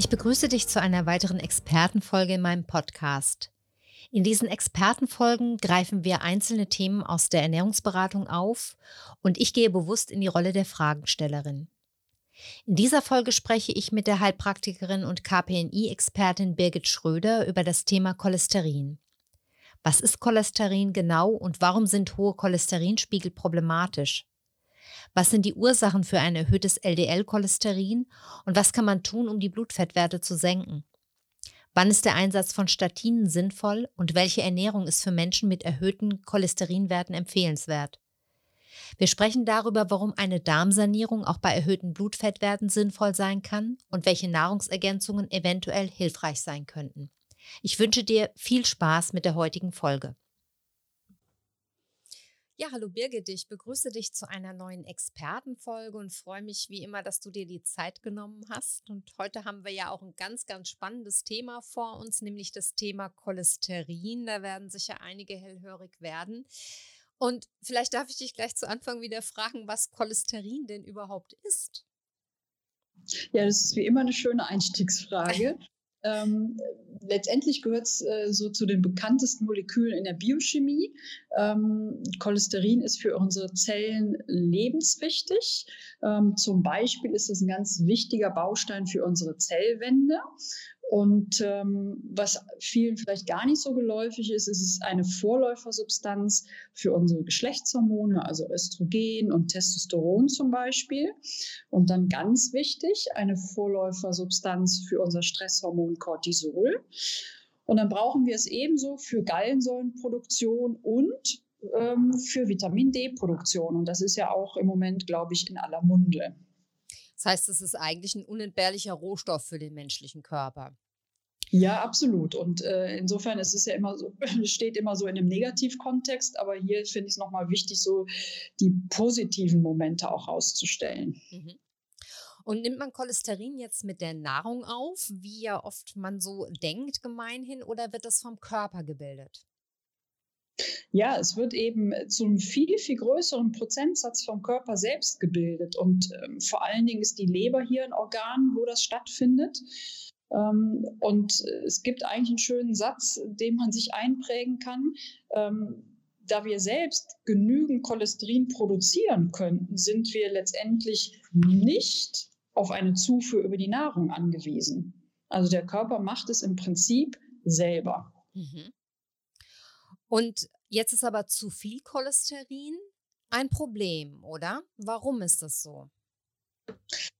Ich begrüße dich zu einer weiteren Expertenfolge in meinem Podcast. In diesen Expertenfolgen greifen wir einzelne Themen aus der Ernährungsberatung auf und ich gehe bewusst in die Rolle der Fragenstellerin. In dieser Folge spreche ich mit der Heilpraktikerin und KPNI-Expertin Birgit Schröder über das Thema Cholesterin. Was ist Cholesterin genau und warum sind hohe Cholesterinspiegel problematisch? Was sind die Ursachen für ein erhöhtes LDL-Cholesterin und was kann man tun, um die Blutfettwerte zu senken? Wann ist der Einsatz von Statinen sinnvoll und welche Ernährung ist für Menschen mit erhöhten Cholesterinwerten empfehlenswert? Wir sprechen darüber, warum eine Darmsanierung auch bei erhöhten Blutfettwerten sinnvoll sein kann und welche Nahrungsergänzungen eventuell hilfreich sein könnten. Ich wünsche dir viel Spaß mit der heutigen Folge. Ja, hallo Birgit, ich begrüße dich zu einer neuen Expertenfolge und freue mich wie immer, dass du dir die Zeit genommen hast. Und heute haben wir ja auch ein ganz, ganz spannendes Thema vor uns, nämlich das Thema Cholesterin. Da werden sicher einige hellhörig werden. Und vielleicht darf ich dich gleich zu Anfang wieder fragen, was Cholesterin denn überhaupt ist. Ja, das ist wie immer eine schöne Einstiegsfrage. Ähm, letztendlich gehört es äh, so zu den bekanntesten Molekülen in der Biochemie. Ähm, Cholesterin ist für unsere Zellen lebenswichtig. Ähm, zum Beispiel ist es ein ganz wichtiger Baustein für unsere Zellwände. Und ähm, was vielen vielleicht gar nicht so geläufig ist, ist es eine Vorläufersubstanz für unsere Geschlechtshormone, also Östrogen und Testosteron zum Beispiel. Und dann ganz wichtig, eine Vorläufersubstanz für unser Stresshormon Cortisol. Und dann brauchen wir es ebenso für Gallensäulenproduktion und ähm, für Vitamin D-Produktion. Und das ist ja auch im Moment, glaube ich, in aller Munde. Das heißt, es ist eigentlich ein unentbehrlicher Rohstoff für den menschlichen Körper. Ja, absolut. Und äh, insofern ist es ja immer so, steht immer so in einem Negativkontext, aber hier finde ich es nochmal wichtig, so die positiven Momente auch auszustellen. Mhm. Und nimmt man Cholesterin jetzt mit der Nahrung auf, wie ja oft man so denkt gemeinhin, oder wird das vom Körper gebildet? Ja, es wird eben zu einem viel, viel größeren Prozentsatz vom Körper selbst gebildet. Und ähm, vor allen Dingen ist die Leber hier ein Organ, wo das stattfindet. Ähm, und es gibt eigentlich einen schönen Satz, den man sich einprägen kann. Ähm, da wir selbst genügend Cholesterin produzieren könnten, sind wir letztendlich nicht auf eine Zufuhr über die Nahrung angewiesen. Also der Körper macht es im Prinzip selber. Mhm. Und jetzt ist aber zu viel Cholesterin ein Problem, oder? Warum ist das so?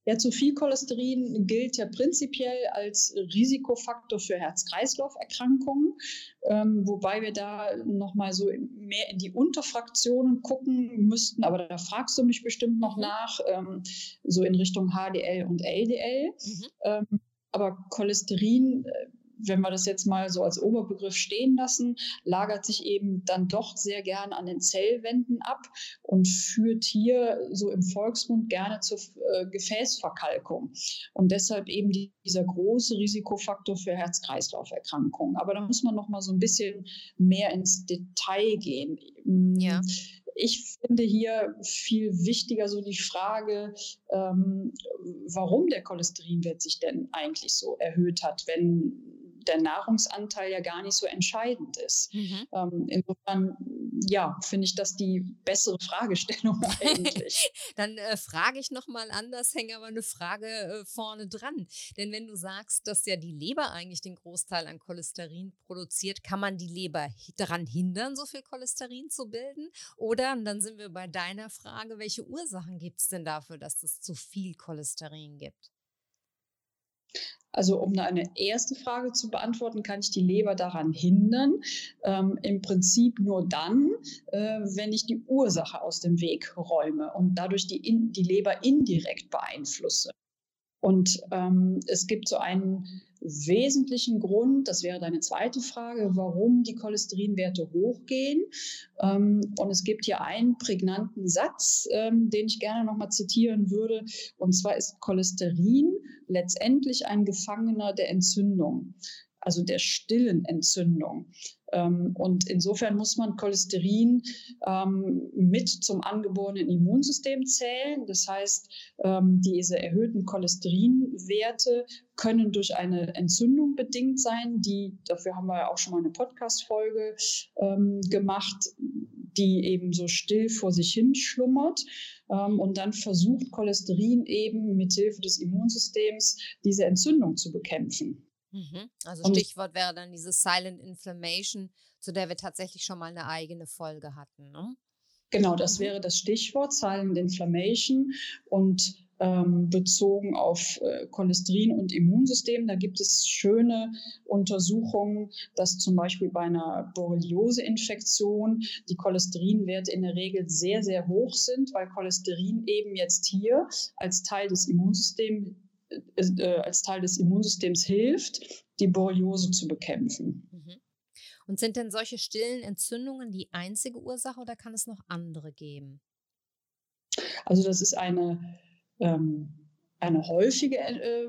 Ja, zu viel Cholesterin gilt ja prinzipiell als Risikofaktor für Herz-Kreislauf-Erkrankungen, ähm, wobei wir da nochmal so mehr in die Unterfraktionen gucken müssten. Aber da fragst du mich bestimmt noch mhm. nach, ähm, so in Richtung HDL und LDL. Mhm. Ähm, aber Cholesterin äh, wenn wir das jetzt mal so als Oberbegriff stehen lassen, lagert sich eben dann doch sehr gern an den Zellwänden ab und führt hier so im Volksmund gerne zur äh, Gefäßverkalkung. Und deshalb eben die, dieser große Risikofaktor für Herz-Kreislauf-Erkrankungen. Aber da muss man noch mal so ein bisschen mehr ins Detail gehen. Ja. Ich finde hier viel wichtiger so die Frage, ähm, warum der Cholesterinwert sich denn eigentlich so erhöht hat, wenn der Nahrungsanteil ja gar nicht so entscheidend ist. Mhm. Ähm, insofern, ja, finde ich das die bessere Fragestellung eigentlich. Dann äh, frage ich nochmal anders, hänge aber eine Frage äh, vorne dran. Denn wenn du sagst, dass ja die Leber eigentlich den Großteil an Cholesterin produziert, kann man die Leber daran hindern, so viel Cholesterin zu bilden? Oder, und dann sind wir bei deiner Frage, welche Ursachen gibt es denn dafür, dass es zu viel Cholesterin gibt? Also um eine erste Frage zu beantworten, kann ich die Leber daran hindern? Ähm, Im Prinzip nur dann, äh, wenn ich die Ursache aus dem Weg räume und dadurch die, in, die Leber indirekt beeinflusse. Und ähm, es gibt so einen wesentlichen Grund, das wäre deine zweite Frage, warum die Cholesterinwerte hochgehen. Ähm, und es gibt hier einen prägnanten Satz, ähm, den ich gerne nochmal zitieren würde. Und zwar ist Cholesterin letztendlich ein Gefangener der Entzündung also der stillen Entzündung. Ähm, und insofern muss man Cholesterin ähm, mit zum angeborenen Immunsystem zählen. Das heißt, ähm, diese erhöhten Cholesterinwerte können durch eine Entzündung bedingt sein, die, dafür haben wir ja auch schon mal eine Podcast-Folge gemacht, die eben so still vor sich hin schlummert. und dann versucht Cholesterin eben mit Hilfe des Immunsystems diese Entzündung zu bekämpfen. Mhm. Also Stichwort wäre dann diese Silent Inflammation, zu der wir tatsächlich schon mal eine eigene Folge hatten. Ne? Genau, das mhm. wäre das Stichwort Silent Inflammation und ähm, bezogen auf äh, Cholesterin und Immunsystem. Da gibt es schöne Untersuchungen, dass zum Beispiel bei einer Borreliose-Infektion die Cholesterinwerte in der Regel sehr, sehr hoch sind, weil Cholesterin eben jetzt hier als Teil des Immunsystems äh, als Teil des Immunsystems hilft, die Borreliose zu bekämpfen. Mhm. Und sind denn solche stillen Entzündungen die einzige Ursache oder kann es noch andere geben? Also das ist eine, ähm, eine häufige äh,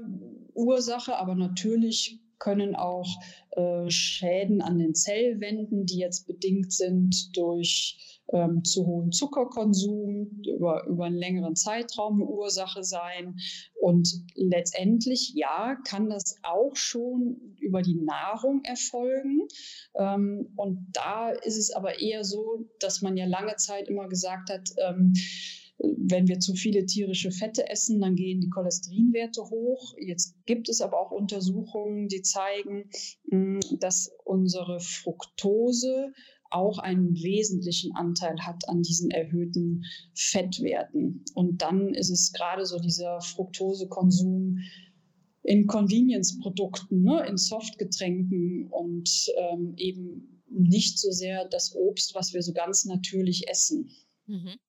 Ursache, aber natürlich können auch äh, Schäden an den Zellwänden, die jetzt bedingt sind durch ähm, zu hohen Zuckerkonsum über, über einen längeren Zeitraum eine Ursache sein. Und letztendlich, ja, kann das auch schon über die Nahrung erfolgen. Ähm, und da ist es aber eher so, dass man ja lange Zeit immer gesagt hat, ähm, wenn wir zu viele tierische Fette essen, dann gehen die Cholesterinwerte hoch. Jetzt gibt es aber auch Untersuchungen, die zeigen, dass unsere Fructose auch einen wesentlichen Anteil hat an diesen erhöhten Fettwerten. Und dann ist es gerade so dieser Fructosekonsum in Convenience-Produkten, ne, in Softgetränken und ähm, eben nicht so sehr das Obst, was wir so ganz natürlich essen. Mhm.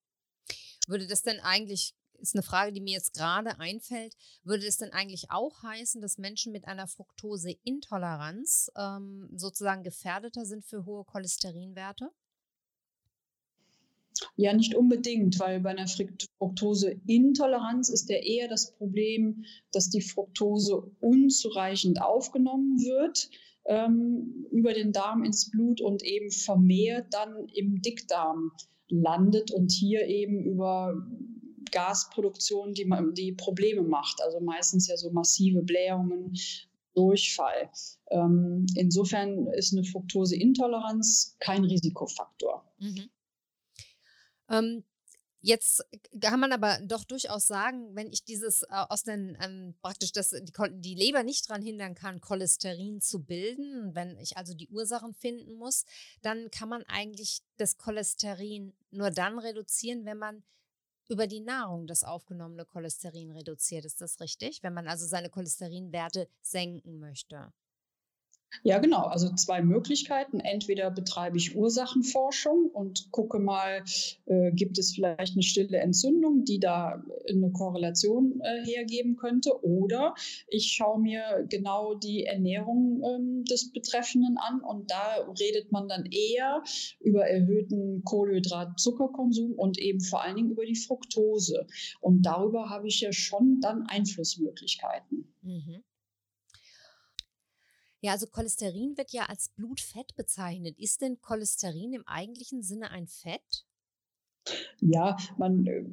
Würde das denn eigentlich ist eine Frage, die mir jetzt gerade einfällt. Würde es denn eigentlich auch heißen, dass Menschen mit einer Fructoseintoleranz ähm, sozusagen gefährdeter sind für hohe Cholesterinwerte? Ja, nicht unbedingt, weil bei einer Fructoseintoleranz ist ja eher das Problem, dass die Fructose unzureichend aufgenommen wird ähm, über den Darm ins Blut und eben vermehrt dann im Dickdarm landet und hier eben über Gasproduktion, die, die Probleme macht. Also meistens ja so massive Blähungen, Durchfall. Ähm, insofern ist eine Fructoseintoleranz kein Risikofaktor. Mhm. Ähm, Jetzt kann man aber doch durchaus sagen, wenn ich dieses äh, aus den ähm, praktisch das, die, die, Leber nicht daran hindern kann, Cholesterin zu bilden, wenn ich also die Ursachen finden muss, dann kann man eigentlich das Cholesterin nur dann reduzieren, wenn man über die Nahrung das aufgenommene Cholesterin reduziert. Ist das richtig? Wenn man also seine Cholesterinwerte senken möchte? Ja, genau. Also zwei Möglichkeiten. Entweder betreibe ich Ursachenforschung und gucke mal, äh, gibt es vielleicht eine stille Entzündung, die da eine Korrelation äh, hergeben könnte. Oder ich schaue mir genau die Ernährung ähm, des Betreffenden an und da redet man dann eher über erhöhten Kohlenhydrat-Zuckerkonsum und eben vor allen Dingen über die Fructose. Und darüber habe ich ja schon dann Einflussmöglichkeiten. Mhm. Ja, also Cholesterin wird ja als Blutfett bezeichnet. Ist denn Cholesterin im eigentlichen Sinne ein Fett? Ja, man äh,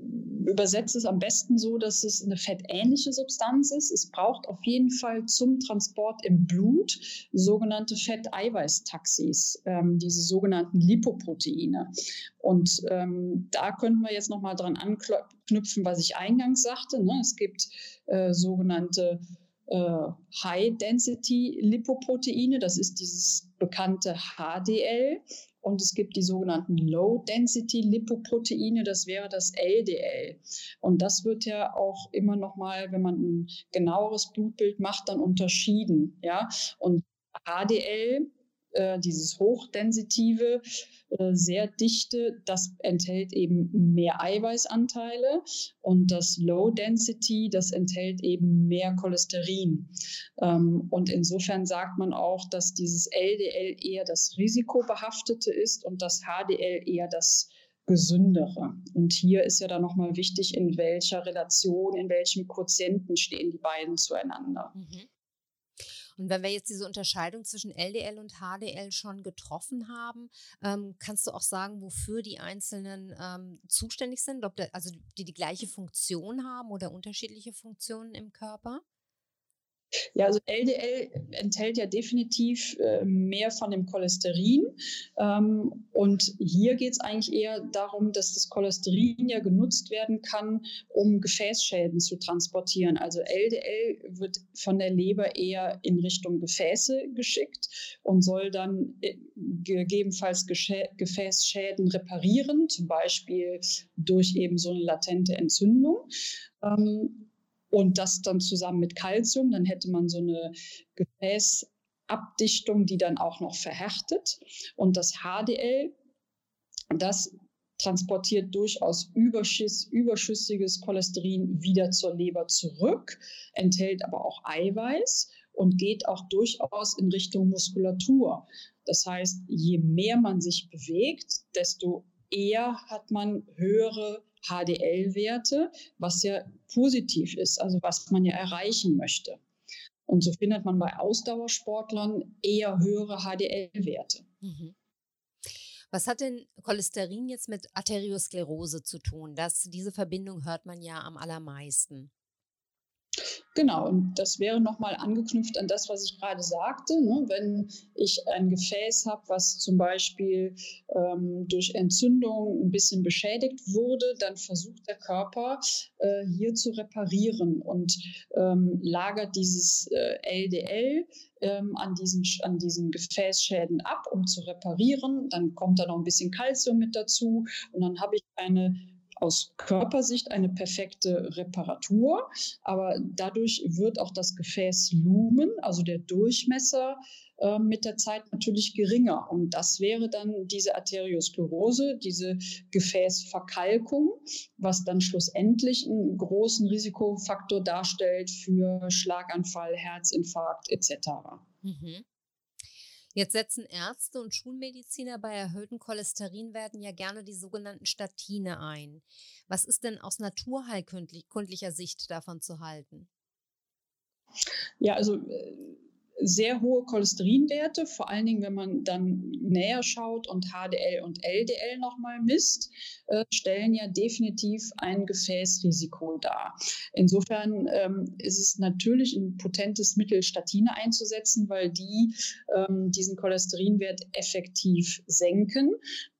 übersetzt es am besten so, dass es eine fettähnliche Substanz ist. Es braucht auf jeden Fall zum Transport im Blut sogenannte Fetteiweißtaxis, ähm, diese sogenannten Lipoproteine. Und ähm, da könnten wir jetzt nochmal dran anknüpfen, was ich eingangs sagte. Ne? Es gibt äh, sogenannte High-Density-Lipoproteine, das ist dieses bekannte HDL. Und es gibt die sogenannten Low-Density-Lipoproteine, das wäre das LDL. Und das wird ja auch immer noch mal, wenn man ein genaueres Blutbild macht, dann unterschieden. Ja? Und HDL äh, dieses hochdensitive, äh, sehr dichte, das enthält eben mehr Eiweißanteile und das Low Density, das enthält eben mehr Cholesterin. Ähm, und insofern sagt man auch, dass dieses LDL eher das risikobehaftete ist und das HDL eher das gesündere. Und hier ist ja dann nochmal wichtig, in welcher Relation, in welchem Quotienten stehen die beiden zueinander. Mhm. Und wenn wir jetzt diese Unterscheidung zwischen LDL und HDL schon getroffen haben, ähm, kannst du auch sagen, wofür die einzelnen ähm, zuständig sind? Ob da, also die die gleiche Funktion haben oder unterschiedliche Funktionen im Körper? Ja, also LDL enthält ja definitiv äh, mehr von dem Cholesterin. Ähm, und hier geht es eigentlich eher darum, dass das Cholesterin ja genutzt werden kann, um Gefäßschäden zu transportieren. Also LDL wird von der Leber eher in Richtung Gefäße geschickt und soll dann äh, gegebenenfalls Gefäßschäden reparieren, zum Beispiel durch eben so eine latente Entzündung. Ähm, und das dann zusammen mit Kalzium, dann hätte man so eine Gefäßabdichtung, die dann auch noch verhärtet. Und das HDL, das transportiert durchaus Überschuss, überschüssiges Cholesterin wieder zur Leber zurück, enthält aber auch Eiweiß und geht auch durchaus in Richtung Muskulatur. Das heißt, je mehr man sich bewegt, desto eher hat man höhere HDL-Werte, was ja positiv ist, also was man ja erreichen möchte. Und so findet man bei Ausdauersportlern eher höhere HDL-Werte. Mhm. Was hat denn Cholesterin jetzt mit Arteriosklerose zu tun? Das, diese Verbindung hört man ja am allermeisten. Genau, und das wäre nochmal angeknüpft an das, was ich gerade sagte. Ne? Wenn ich ein Gefäß habe, was zum Beispiel ähm, durch Entzündung ein bisschen beschädigt wurde, dann versucht der Körper äh, hier zu reparieren und ähm, lagert dieses äh, LDL ähm, an, diesen, an diesen Gefäßschäden ab, um zu reparieren. Dann kommt da noch ein bisschen Kalzium mit dazu und dann habe ich eine aus Körpersicht eine perfekte Reparatur, aber dadurch wird auch das Gefäßlumen, also der Durchmesser, äh, mit der Zeit natürlich geringer. Und das wäre dann diese Arteriosklerose, diese Gefäßverkalkung, was dann schlussendlich einen großen Risikofaktor darstellt für Schlaganfall, Herzinfarkt etc. Mhm. Jetzt setzen Ärzte und Schulmediziner bei erhöhten Cholesterinwerten ja gerne die sogenannten Statine ein. Was ist denn aus naturheilkundlicher Sicht davon zu halten? Ja, also äh, sehr hohe Cholesterinwerte, vor allen Dingen, wenn man dann näher schaut und HDL und LDL nochmal misst, äh, stellen ja definitiv ein Gefäßrisiko dar. Insofern ähm, ist es natürlich ein potentes Mittel, Statine einzusetzen, weil die ähm, diesen Cholesterinwert effektiv senken.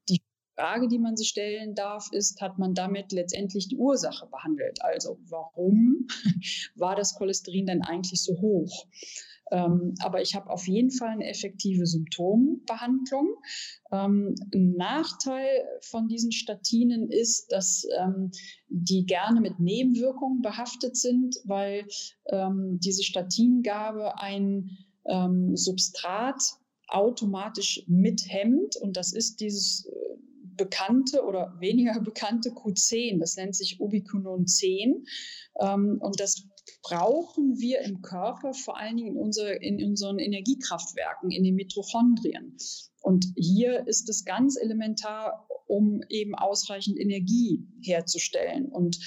Die Frage, die man sich stellen darf, ist, hat man damit letztendlich die Ursache behandelt? Also warum war das Cholesterin denn eigentlich so hoch? Ähm, aber ich habe auf jeden Fall eine effektive Symptombehandlung. Ähm, ein Nachteil von diesen Statinen ist, dass ähm, die gerne mit Nebenwirkungen behaftet sind, weil ähm, diese Statingabe ein ähm, Substrat automatisch mithemmt. Und das ist dieses äh, bekannte oder weniger bekannte Q10, das nennt sich Ubiquinon 10 ähm, und das brauchen wir im Körper, vor allen Dingen in, unser, in unseren Energiekraftwerken, in den Mitochondrien. Und hier ist es ganz elementar, um eben ausreichend Energie herzustellen. Und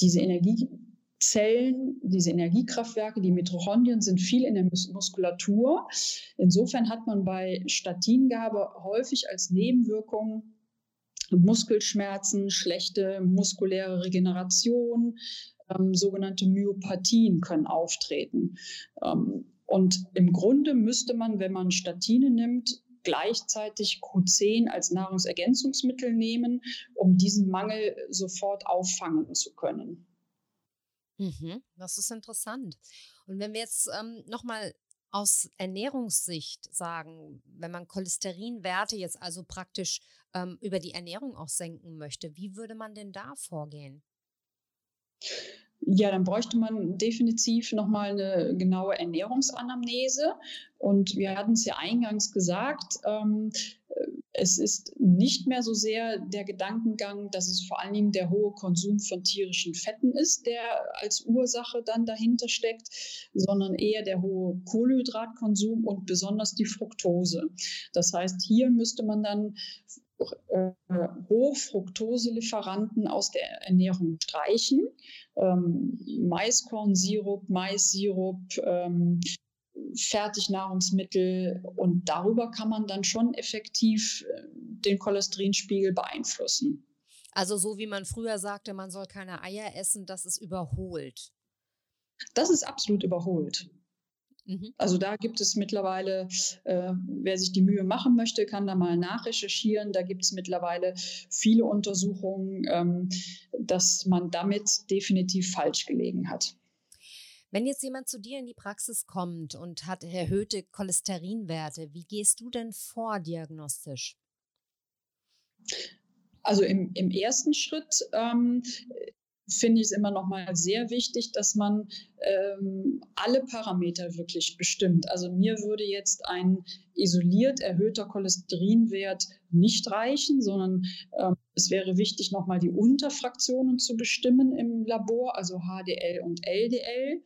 diese Energiezellen, diese Energiekraftwerke, die Mitochondrien sind viel in der Muskulatur. Insofern hat man bei Statingabe häufig als Nebenwirkung Muskelschmerzen, schlechte muskuläre Regeneration, ähm, sogenannte Myopathien können auftreten. Ähm, und im Grunde müsste man, wenn man Statine nimmt, gleichzeitig Q10 als Nahrungsergänzungsmittel nehmen, um diesen Mangel sofort auffangen zu können. Mhm, das ist interessant. Und wenn wir jetzt ähm, nochmal aus Ernährungssicht sagen, wenn man Cholesterinwerte jetzt also praktisch ähm, über die Ernährung auch senken möchte, wie würde man denn da vorgehen? Ja, dann bräuchte man definitiv nochmal eine genaue Ernährungsanamnese. Und wir hatten es ja eingangs gesagt, ähm, es ist nicht mehr so sehr der Gedankengang, dass es vor allen Dingen der hohe Konsum von tierischen Fetten ist, der als Ursache dann dahinter steckt, sondern eher der hohe Kohlenhydratkonsum und besonders die Fructose. Das heißt, hier müsste man dann Hochfructoselieferanten aus der Ernährung streichen. Ähm, Maiskornsirup, Maissirup, ähm, Fertignahrungsmittel und darüber kann man dann schon effektiv äh, den Cholesterinspiegel beeinflussen. Also so wie man früher sagte, man soll keine Eier essen, das ist überholt. Das ist absolut überholt. Mhm. Also da gibt es mittlerweile, äh, wer sich die Mühe machen möchte, kann da mal nachrecherchieren. Da gibt es mittlerweile viele Untersuchungen, ähm, dass man damit definitiv falsch gelegen hat. Wenn jetzt jemand zu dir in die Praxis kommt und hat erhöhte Cholesterinwerte, wie gehst du denn vor diagnostisch? Also im, im ersten Schritt ähm, finde ich es immer noch mal sehr wichtig, dass man ähm, alle Parameter wirklich bestimmt. Also mir würde jetzt ein isoliert erhöhter Cholesterinwert nicht reichen, sondern ähm, es wäre wichtig, noch mal die Unterfraktionen zu bestimmen im Labor, also HDL und LDL.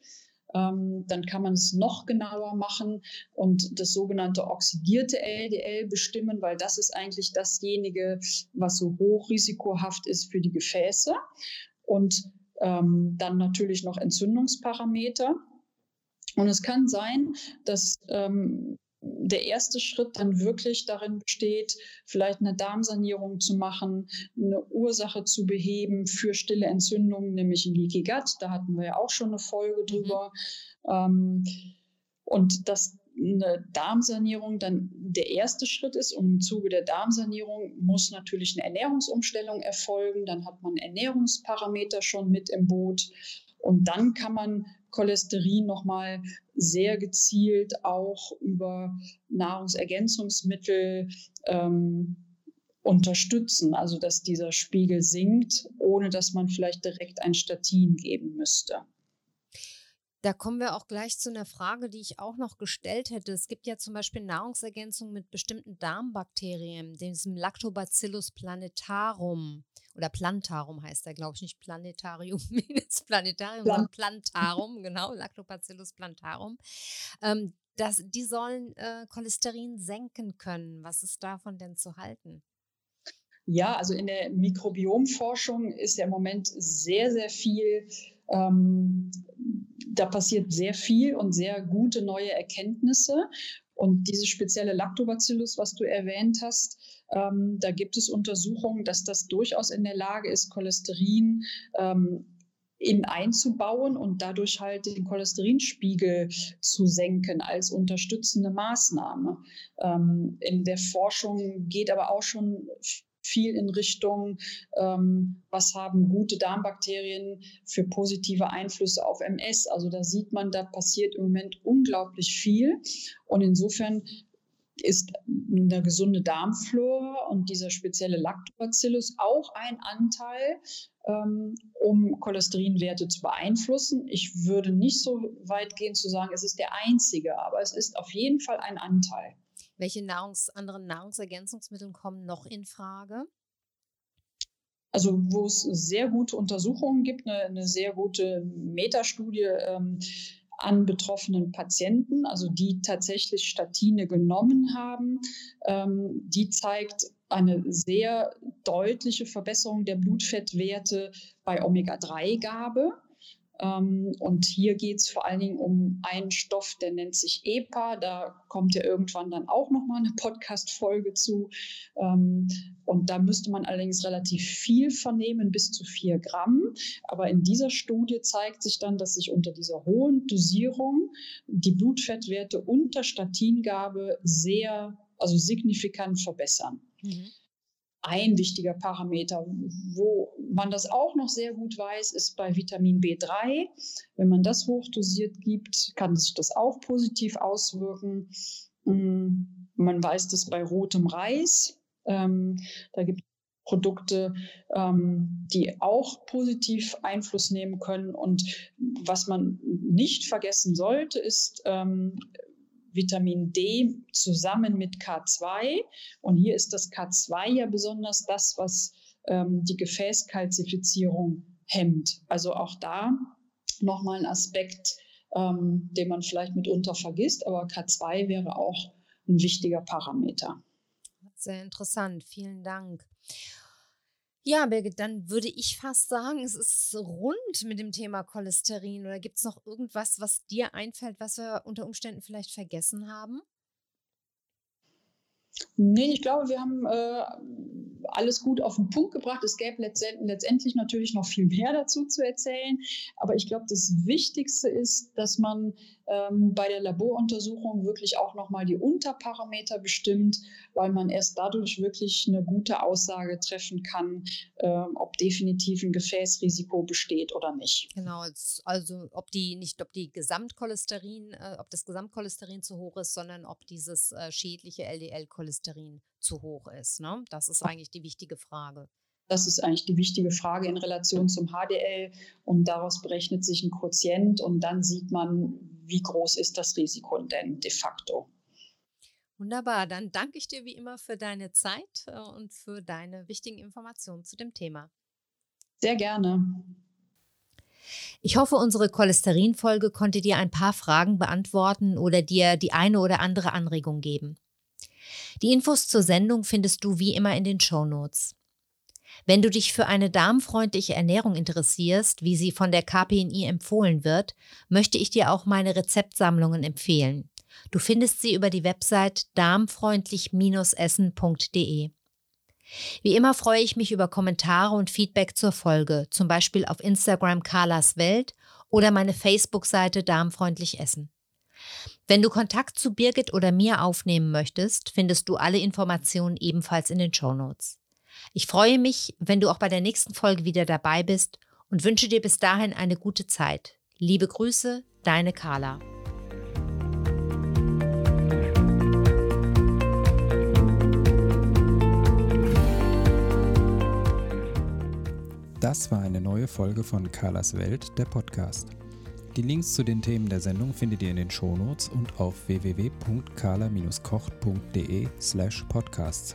Ähm, dann kann man es noch genauer machen und das sogenannte oxidierte LDL bestimmen, weil das ist eigentlich dasjenige, was so hochrisikohaft ist für die Gefäße. Und ähm, dann natürlich noch Entzündungsparameter. Und es kann sein, dass ähm, der erste Schritt dann wirklich darin besteht, vielleicht eine Darmsanierung zu machen, eine Ursache zu beheben für stille Entzündungen, nämlich ein Leaky Gut. Da hatten wir ja auch schon eine Folge mhm. drüber. Mhm. Ähm, und dass eine Darmsanierung dann der erste Schritt ist. Und im Zuge der Darmsanierung muss natürlich eine Ernährungsumstellung erfolgen. Dann hat man Ernährungsparameter schon mit im Boot. Und dann kann man Cholesterin nochmal sehr gezielt auch über Nahrungsergänzungsmittel ähm, unterstützen, also dass dieser Spiegel sinkt, ohne dass man vielleicht direkt ein Statin geben müsste. Da kommen wir auch gleich zu einer Frage, die ich auch noch gestellt hätte. Es gibt ja zum Beispiel Nahrungsergänzungen mit bestimmten Darmbakterien, diesem Lactobacillus plantarum oder Plantarum heißt er, glaube ich, nicht Planetarium, Planetarium, Plan sondern Plantarum, genau, Lactobacillus plantarum. Ähm, das, die sollen äh, Cholesterin senken können. Was ist davon denn zu halten? Ja, also in der Mikrobiomforschung ist ja im Moment sehr, sehr viel ähm, da passiert sehr viel und sehr gute neue Erkenntnisse. Und dieses spezielle Lactobacillus, was du erwähnt hast, ähm, da gibt es Untersuchungen, dass das durchaus in der Lage ist, Cholesterin ähm, in einzubauen und dadurch halt den Cholesterinspiegel zu senken als unterstützende Maßnahme. Ähm, in der Forschung geht aber auch schon viel in Richtung, ähm, was haben gute Darmbakterien für positive Einflüsse auf MS. Also da sieht man, da passiert im Moment unglaublich viel. Und insofern ist eine gesunde Darmflora und dieser spezielle Lactobacillus auch ein Anteil, ähm, um Cholesterinwerte zu beeinflussen. Ich würde nicht so weit gehen zu sagen, es ist der einzige, aber es ist auf jeden Fall ein Anteil. Welche Nahrungs anderen Nahrungsergänzungsmittel kommen noch in Frage? Also wo es sehr gute Untersuchungen gibt, eine, eine sehr gute Metastudie ähm, an betroffenen Patienten, also die tatsächlich Statine genommen haben, ähm, die zeigt eine sehr deutliche Verbesserung der Blutfettwerte bei Omega-3-Gabe. Ähm, und hier geht es vor allen Dingen um einen Stoff, der nennt sich EPA. Da kommt ja irgendwann dann auch nochmal eine Podcast-Folge zu. Ähm, und da müsste man allerdings relativ viel vernehmen, bis zu vier Gramm. Aber in dieser Studie zeigt sich dann, dass sich unter dieser hohen Dosierung die Blutfettwerte unter Statingabe sehr, also signifikant verbessern. Mhm. Ein wichtiger Parameter, wo man das auch noch sehr gut weiß, ist bei Vitamin B3. Wenn man das hochdosiert gibt, kann sich das auch positiv auswirken. Mm, man weiß das bei rotem Reis. Ähm, da gibt es Produkte, ähm, die auch positiv Einfluss nehmen können. Und was man nicht vergessen sollte, ist ähm, Vitamin D zusammen mit K2. Und hier ist das K2 ja besonders das, was ähm, die Gefäßkalzifizierung hemmt. Also auch da nochmal ein Aspekt, ähm, den man vielleicht mitunter vergisst, aber K2 wäre auch ein wichtiger Parameter. Sehr interessant, vielen Dank. Ja, Birgit, dann würde ich fast sagen, es ist rund mit dem Thema Cholesterin. Oder gibt es noch irgendwas, was dir einfällt, was wir unter Umständen vielleicht vergessen haben? Nee, ich glaube, wir haben äh, alles gut auf den Punkt gebracht. Es gäbe letztendlich natürlich noch viel mehr dazu zu erzählen. Aber ich glaube, das Wichtigste ist, dass man ähm, bei der Laboruntersuchung wirklich auch nochmal die Unterparameter bestimmt, weil man erst dadurch wirklich eine gute Aussage treffen kann, ähm, ob definitiv ein Gefäßrisiko besteht oder nicht. Genau, also ob die nicht, ob die Gesamtcholesterin, äh, ob das Gesamtcholesterin zu hoch ist, sondern ob dieses äh, schädliche LDL-Cholesterin zu hoch ist. Ne? Das ist eigentlich die wichtige Frage. Das ist eigentlich die wichtige Frage in Relation zum HDL und daraus berechnet sich ein Quotient und dann sieht man, wie groß ist das Risiko denn de facto. Wunderbar, dann danke ich dir wie immer für deine Zeit äh, und für deine wichtigen Informationen zu dem Thema. Sehr gerne. Ich hoffe, unsere Cholesterinfolge konnte dir ein paar Fragen beantworten oder dir die eine oder andere Anregung geben. Die Infos zur Sendung findest du wie immer in den Show Notes. Wenn du dich für eine darmfreundliche Ernährung interessierst, wie sie von der KPNI empfohlen wird, möchte ich dir auch meine Rezeptsammlungen empfehlen. Du findest sie über die Website darmfreundlich-essen.de. Wie immer freue ich mich über Kommentare und Feedback zur Folge, zum Beispiel auf Instagram Carlas Welt oder meine Facebook-Seite Darmfreundlich Essen. Wenn du Kontakt zu Birgit oder mir aufnehmen möchtest, findest du alle Informationen ebenfalls in den Show Notes. Ich freue mich, wenn du auch bei der nächsten Folge wieder dabei bist und wünsche dir bis dahin eine gute Zeit. Liebe Grüße, deine Carla. Das war eine neue Folge von Carlas Welt, der Podcast. Die Links zu den Themen der Sendung findet ihr in den Shownotes und auf www.carla-kocht.de slash podcasts.